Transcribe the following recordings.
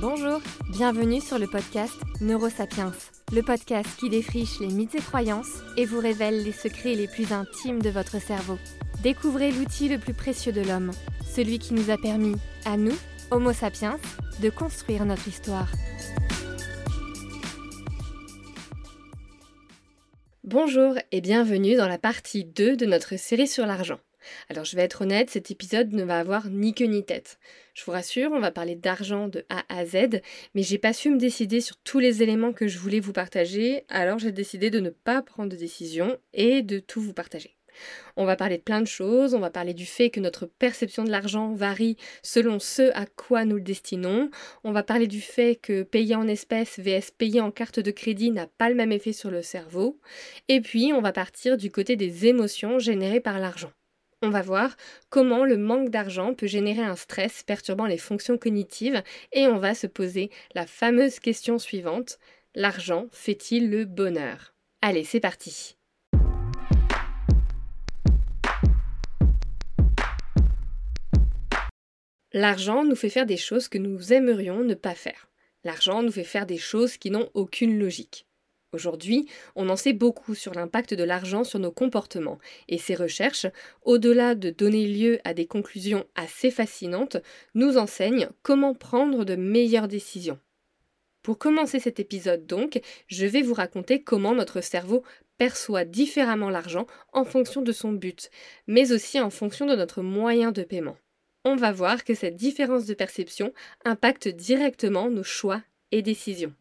Bonjour, bienvenue sur le podcast Neurosapiens, le podcast qui défriche les mythes et croyances et vous révèle les secrets les plus intimes de votre cerveau. Découvrez l'outil le plus précieux de l'homme, celui qui nous a permis, à nous, Homo sapiens, de construire notre histoire. Bonjour et bienvenue dans la partie 2 de notre série sur l'argent. Alors je vais être honnête, cet épisode ne va avoir ni queue ni tête. Je vous rassure, on va parler d'argent de A à Z, mais j'ai pas su me décider sur tous les éléments que je voulais vous partager, alors j'ai décidé de ne pas prendre de décision et de tout vous partager. On va parler de plein de choses, on va parler du fait que notre perception de l'argent varie selon ce à quoi nous le destinons, on va parler du fait que payer en espèces vs payer en carte de crédit n'a pas le même effet sur le cerveau, et puis on va partir du côté des émotions générées par l'argent. On va voir comment le manque d'argent peut générer un stress perturbant les fonctions cognitives et on va se poser la fameuse question suivante. L'argent fait-il le bonheur? Allez, c'est parti. L'argent nous fait faire des choses que nous aimerions ne pas faire. L'argent nous fait faire des choses qui n'ont aucune logique. Aujourd'hui, on en sait beaucoup sur l'impact de l'argent sur nos comportements, et ces recherches, au-delà de donner lieu à des conclusions assez fascinantes, nous enseignent comment prendre de meilleures décisions. Pour commencer cet épisode donc, je vais vous raconter comment notre cerveau perçoit différemment l'argent en fonction de son but, mais aussi en fonction de notre moyen de paiement. On va voir que cette différence de perception impacte directement nos choix et décisions.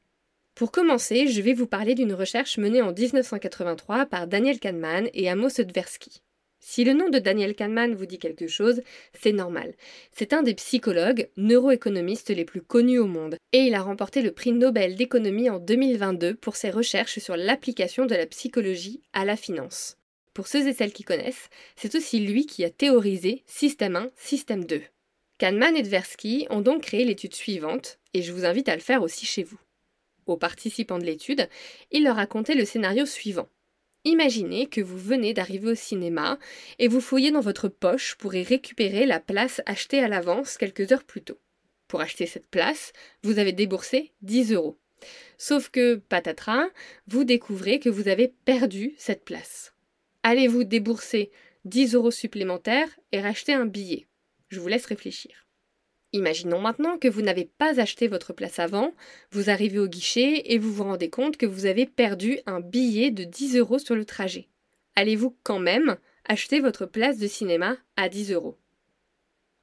Pour commencer, je vais vous parler d'une recherche menée en 1983 par Daniel Kahneman et Amos Tversky. Si le nom de Daniel Kahneman vous dit quelque chose, c'est normal. C'est un des psychologues, neuroéconomistes les plus connus au monde, et il a remporté le prix Nobel d'économie en 2022 pour ses recherches sur l'application de la psychologie à la finance. Pour ceux et celles qui connaissent, c'est aussi lui qui a théorisé Système 1, Système 2. Kahneman et Tversky ont donc créé l'étude suivante, et je vous invite à le faire aussi chez vous aux participants de l'étude, il leur a conté le scénario suivant. Imaginez que vous venez d'arriver au cinéma et vous fouillez dans votre poche pour y récupérer la place achetée à l'avance quelques heures plus tôt. Pour acheter cette place, vous avez déboursé 10 euros. Sauf que, patatras, vous découvrez que vous avez perdu cette place. Allez-vous débourser 10 euros supplémentaires et racheter un billet? Je vous laisse réfléchir. Imaginons maintenant que vous n'avez pas acheté votre place avant, vous arrivez au guichet et vous vous rendez compte que vous avez perdu un billet de 10 euros sur le trajet. Allez-vous quand même acheter votre place de cinéma à 10 euros?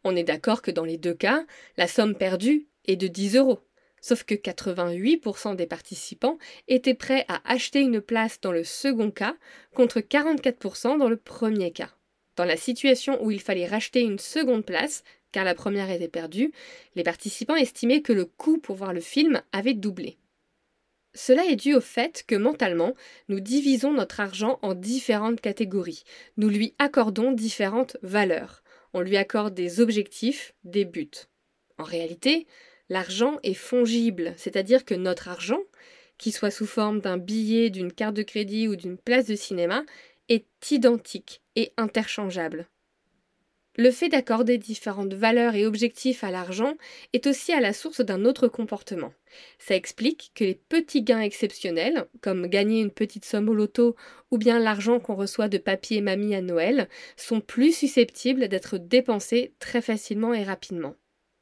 On est d'accord que dans les deux cas, la somme perdue est de 10 euros. Sauf que 88% des participants étaient prêts à acheter une place dans le second cas contre 44% dans le premier cas. Dans la situation où il fallait racheter une seconde place, car la première était perdue, les participants estimaient que le coût pour voir le film avait doublé. Cela est dû au fait que mentalement, nous divisons notre argent en différentes catégories. Nous lui accordons différentes valeurs. On lui accorde des objectifs, des buts. En réalité, l'argent est fongible, c'est-à-dire que notre argent, qu'il soit sous forme d'un billet, d'une carte de crédit ou d'une place de cinéma, est identique et interchangeable. Le fait d'accorder différentes valeurs et objectifs à l'argent est aussi à la source d'un autre comportement. Ça explique que les petits gains exceptionnels, comme gagner une petite somme au loto ou bien l'argent qu'on reçoit de papy et mamie à Noël, sont plus susceptibles d'être dépensés très facilement et rapidement.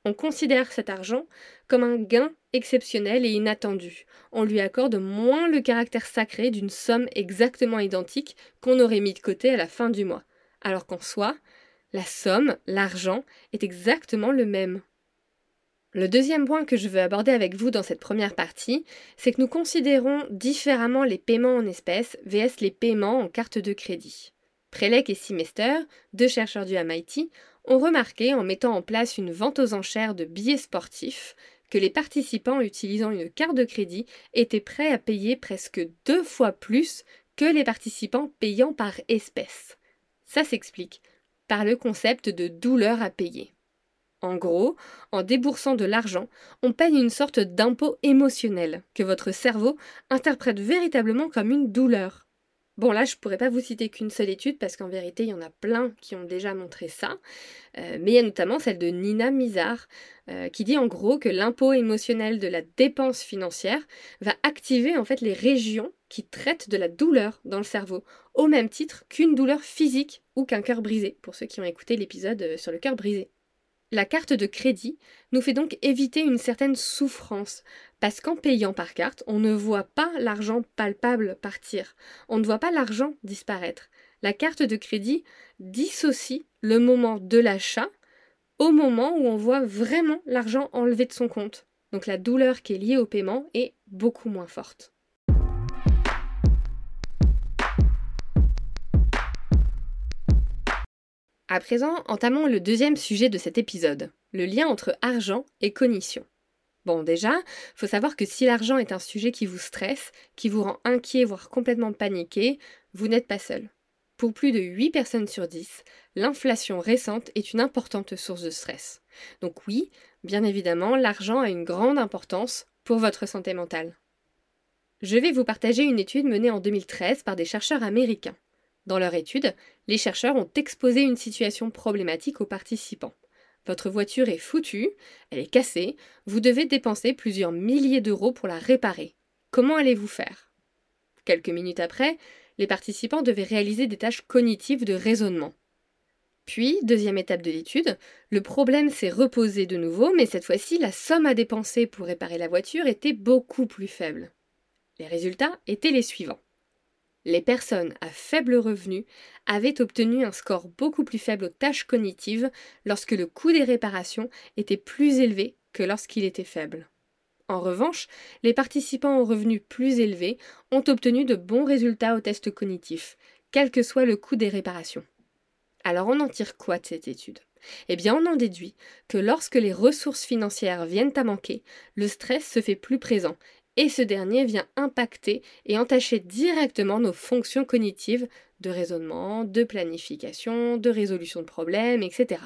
On considère cet argent comme un gain exceptionnel et inattendu. On lui accorde moins le caractère sacré d'une somme exactement identique qu'on aurait mis de côté à la fin du mois. Alors qu'en soi, la somme, l'argent, est exactement le même. Le deuxième point que je veux aborder avec vous dans cette première partie, c'est que nous considérons différemment les paiements en espèces vs les paiements en carte de crédit. Prelec et Simester, deux chercheurs du MIT, ont remarqué en mettant en place une vente aux enchères de billets sportifs que les participants utilisant une carte de crédit étaient prêts à payer presque deux fois plus que les participants payant par espèce. Ça s'explique par le concept de douleur à payer. En gros, en déboursant de l'argent, on paye une sorte d'impôt émotionnel que votre cerveau interprète véritablement comme une douleur. Bon là, je pourrais pas vous citer qu'une seule étude parce qu'en vérité, il y en a plein qui ont déjà montré ça. Euh, mais il y a notamment celle de Nina Mizar euh, qui dit en gros que l'impôt émotionnel de la dépense financière va activer en fait les régions qui traitent de la douleur dans le cerveau, au même titre qu'une douleur physique ou qu'un cœur brisé, pour ceux qui ont écouté l'épisode euh, sur le cœur brisé. La carte de crédit nous fait donc éviter une certaine souffrance, parce qu'en payant par carte, on ne voit pas l'argent palpable partir, on ne voit pas l'argent disparaître. La carte de crédit dissocie le moment de l'achat au moment où on voit vraiment l'argent enlevé de son compte. Donc la douleur qui est liée au paiement est beaucoup moins forte. À présent, entamons le deuxième sujet de cet épisode, le lien entre argent et cognition. Bon, déjà, faut savoir que si l'argent est un sujet qui vous stresse, qui vous rend inquiet, voire complètement paniqué, vous n'êtes pas seul. Pour plus de 8 personnes sur 10, l'inflation récente est une importante source de stress. Donc oui, bien évidemment, l'argent a une grande importance pour votre santé mentale. Je vais vous partager une étude menée en 2013 par des chercheurs américains. Dans leur étude, les chercheurs ont exposé une situation problématique aux participants. Votre voiture est foutue, elle est cassée, vous devez dépenser plusieurs milliers d'euros pour la réparer. Comment allez-vous faire? Quelques minutes après, les participants devaient réaliser des tâches cognitives de raisonnement. Puis, deuxième étape de l'étude, le problème s'est reposé de nouveau, mais cette fois-ci, la somme à dépenser pour réparer la voiture était beaucoup plus faible. Les résultats étaient les suivants les personnes à faible revenu avaient obtenu un score beaucoup plus faible aux tâches cognitives lorsque le coût des réparations était plus élevé que lorsqu'il était faible. En revanche, les participants aux revenus plus élevés ont obtenu de bons résultats aux tests cognitifs, quel que soit le coût des réparations. Alors on en tire quoi de cette étude? Eh bien on en déduit que lorsque les ressources financières viennent à manquer, le stress se fait plus présent et ce dernier vient impacter et entacher directement nos fonctions cognitives de raisonnement, de planification, de résolution de problèmes, etc.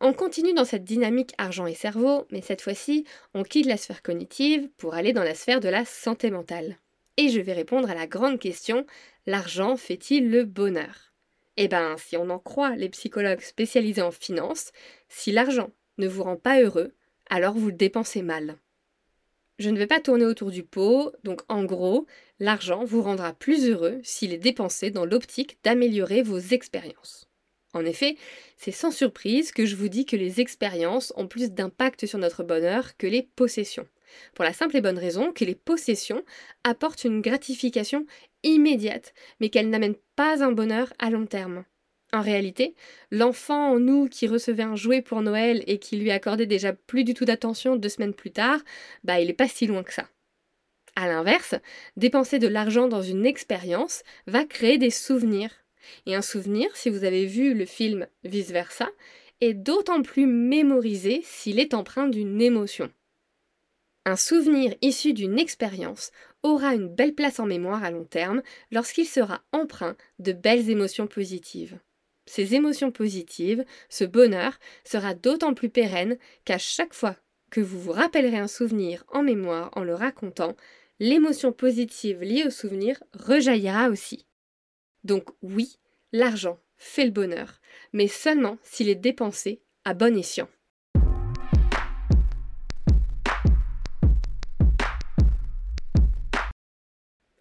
On continue dans cette dynamique argent et cerveau, mais cette fois-ci, on quitte la sphère cognitive pour aller dans la sphère de la santé mentale. Et je vais répondre à la grande question, l'argent fait-il le bonheur? Eh bien, si on en croit les psychologues spécialisés en finance, si l'argent ne vous rend pas heureux, alors vous le dépensez mal. Je ne vais pas tourner autour du pot, donc en gros, l'argent vous rendra plus heureux s'il est dépensé dans l'optique d'améliorer vos expériences. En effet, c'est sans surprise que je vous dis que les expériences ont plus d'impact sur notre bonheur que les possessions. Pour la simple et bonne raison que les possessions apportent une gratification immédiate, mais qu'elles n'amènent pas un bonheur à long terme. En réalité, l'enfant en nous qui recevait un jouet pour Noël et qui lui accordait déjà plus du tout d'attention deux semaines plus tard, bah il est pas si loin que ça. A l'inverse, dépenser de l'argent dans une expérience va créer des souvenirs. Et un souvenir, si vous avez vu le film Vice Versa, est d'autant plus mémorisé s'il est empreint d'une émotion. Un souvenir issu d'une expérience aura une belle place en mémoire à long terme lorsqu'il sera empreint de belles émotions positives. Ces émotions positives, ce bonheur, sera d'autant plus pérenne qu'à chaque fois que vous vous rappellerez un souvenir en mémoire en le racontant, l'émotion positive liée au souvenir rejaillira aussi. Donc oui, l'argent fait le bonheur, mais seulement s'il est dépensé à bon escient.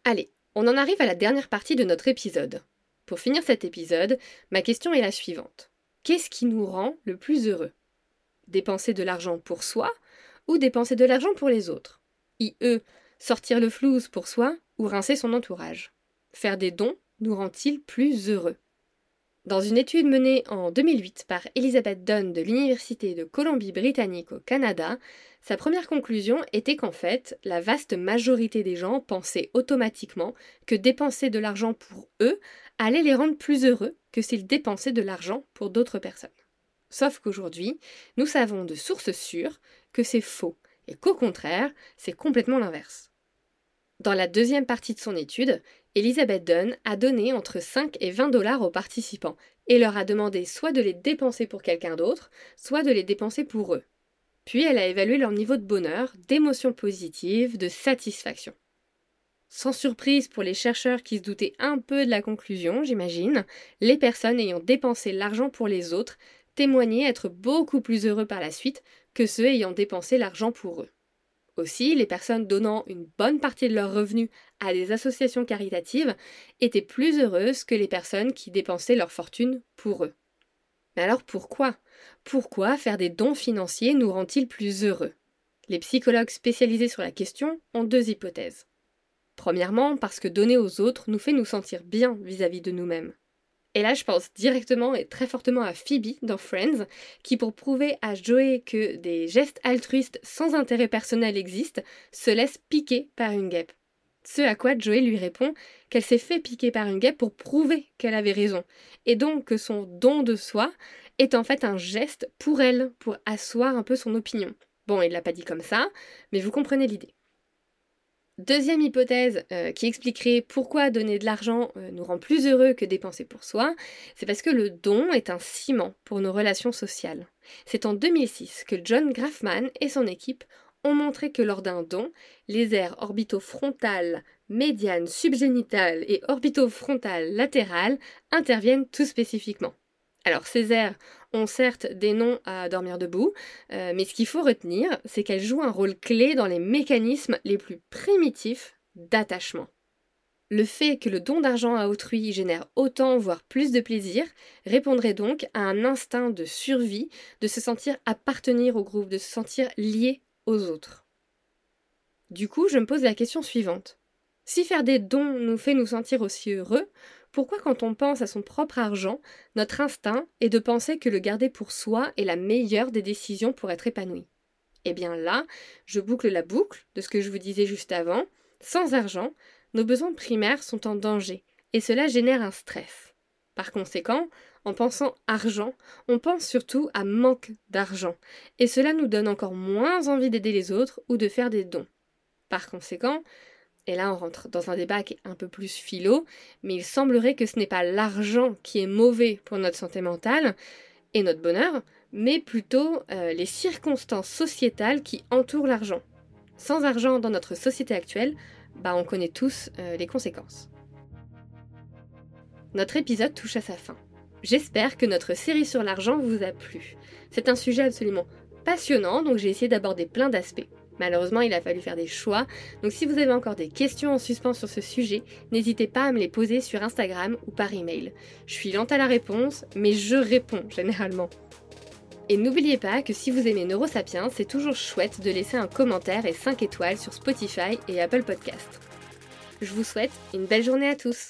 Allez, on en arrive à la dernière partie de notre épisode. Pour finir cet épisode, ma question est la suivante. Qu'est-ce qui nous rend le plus heureux? Dépenser de l'argent pour soi ou dépenser de l'argent pour les autres? IE, sortir le flouze pour soi ou rincer son entourage? Faire des dons nous rend-il plus heureux? Dans une étude menée en 2008 par Elizabeth Dunn de l'Université de Colombie-Britannique au Canada, sa première conclusion était qu'en fait, la vaste majorité des gens pensaient automatiquement que dépenser de l'argent pour eux allait les rendre plus heureux que s'ils dépensaient de l'argent pour d'autres personnes. Sauf qu'aujourd'hui, nous savons de sources sûres que c'est faux et qu'au contraire, c'est complètement l'inverse. Dans la deuxième partie de son étude, Elizabeth Dunn a donné entre 5 et 20 dollars aux participants et leur a demandé soit de les dépenser pour quelqu'un d'autre, soit de les dépenser pour eux. Puis elle a évalué leur niveau de bonheur, d'émotions positives, de satisfaction. Sans surprise pour les chercheurs qui se doutaient un peu de la conclusion, j'imagine, les personnes ayant dépensé l'argent pour les autres témoignaient être beaucoup plus heureux par la suite que ceux ayant dépensé l'argent pour eux. Aussi, les personnes donnant une bonne partie de leurs revenus à des associations caritatives étaient plus heureuses que les personnes qui dépensaient leur fortune pour eux. Mais alors pourquoi? Pourquoi faire des dons financiers nous rend-il plus heureux? Les psychologues spécialisés sur la question ont deux hypothèses. Premièrement, parce que donner aux autres nous fait nous sentir bien vis-à-vis de nous-mêmes. Et là, je pense directement et très fortement à Phoebe dans Friends, qui pour prouver à Joey que des gestes altruistes sans intérêt personnel existent, se laisse piquer par une guêpe. Ce à quoi Joey lui répond qu'elle s'est fait piquer par une guêpe pour prouver qu'elle avait raison, et donc que son don de soi est en fait un geste pour elle, pour asseoir un peu son opinion. Bon, il l'a pas dit comme ça, mais vous comprenez l'idée. Deuxième hypothèse euh, qui expliquerait pourquoi donner de l'argent euh, nous rend plus heureux que dépenser pour soi, c'est parce que le don est un ciment pour nos relations sociales. C'est en 2006 que John Grafman et son équipe ont montré que lors d'un don, les aires orbitofrontales, médianes, subgénitales et orbitofrontales latérales interviennent tout spécifiquement. Alors ces aires ont certes des noms à dormir debout, euh, mais ce qu'il faut retenir, c'est qu'elles jouent un rôle clé dans les mécanismes les plus primitifs d'attachement. Le fait que le don d'argent à autrui génère autant, voire plus de plaisir, répondrait donc à un instinct de survie, de se sentir appartenir au groupe, de se sentir lié aux autres. Du coup, je me pose la question suivante. Si faire des dons nous fait nous sentir aussi heureux, pourquoi quand on pense à son propre argent, notre instinct est de penser que le garder pour soi est la meilleure des décisions pour être épanoui? Eh bien là, je boucle la boucle de ce que je vous disais juste avant. Sans argent, nos besoins primaires sont en danger, et cela génère un stress. Par conséquent, en pensant argent, on pense surtout à manque d'argent, et cela nous donne encore moins envie d'aider les autres ou de faire des dons. Par conséquent, et là on rentre dans un débat qui est un peu plus philo, mais il semblerait que ce n'est pas l'argent qui est mauvais pour notre santé mentale et notre bonheur, mais plutôt euh, les circonstances sociétales qui entourent l'argent. Sans argent dans notre société actuelle, bah on connaît tous euh, les conséquences. Notre épisode touche à sa fin. J'espère que notre série sur l'argent vous a plu. C'est un sujet absolument passionnant, donc j'ai essayé d'aborder plein d'aspects. Malheureusement, il a fallu faire des choix. Donc si vous avez encore des questions en suspens sur ce sujet, n'hésitez pas à me les poser sur Instagram ou par email. Je suis lente à la réponse, mais je réponds généralement. Et n'oubliez pas que si vous aimez Neurosapiens, c'est toujours chouette de laisser un commentaire et 5 étoiles sur Spotify et Apple Podcast. Je vous souhaite une belle journée à tous.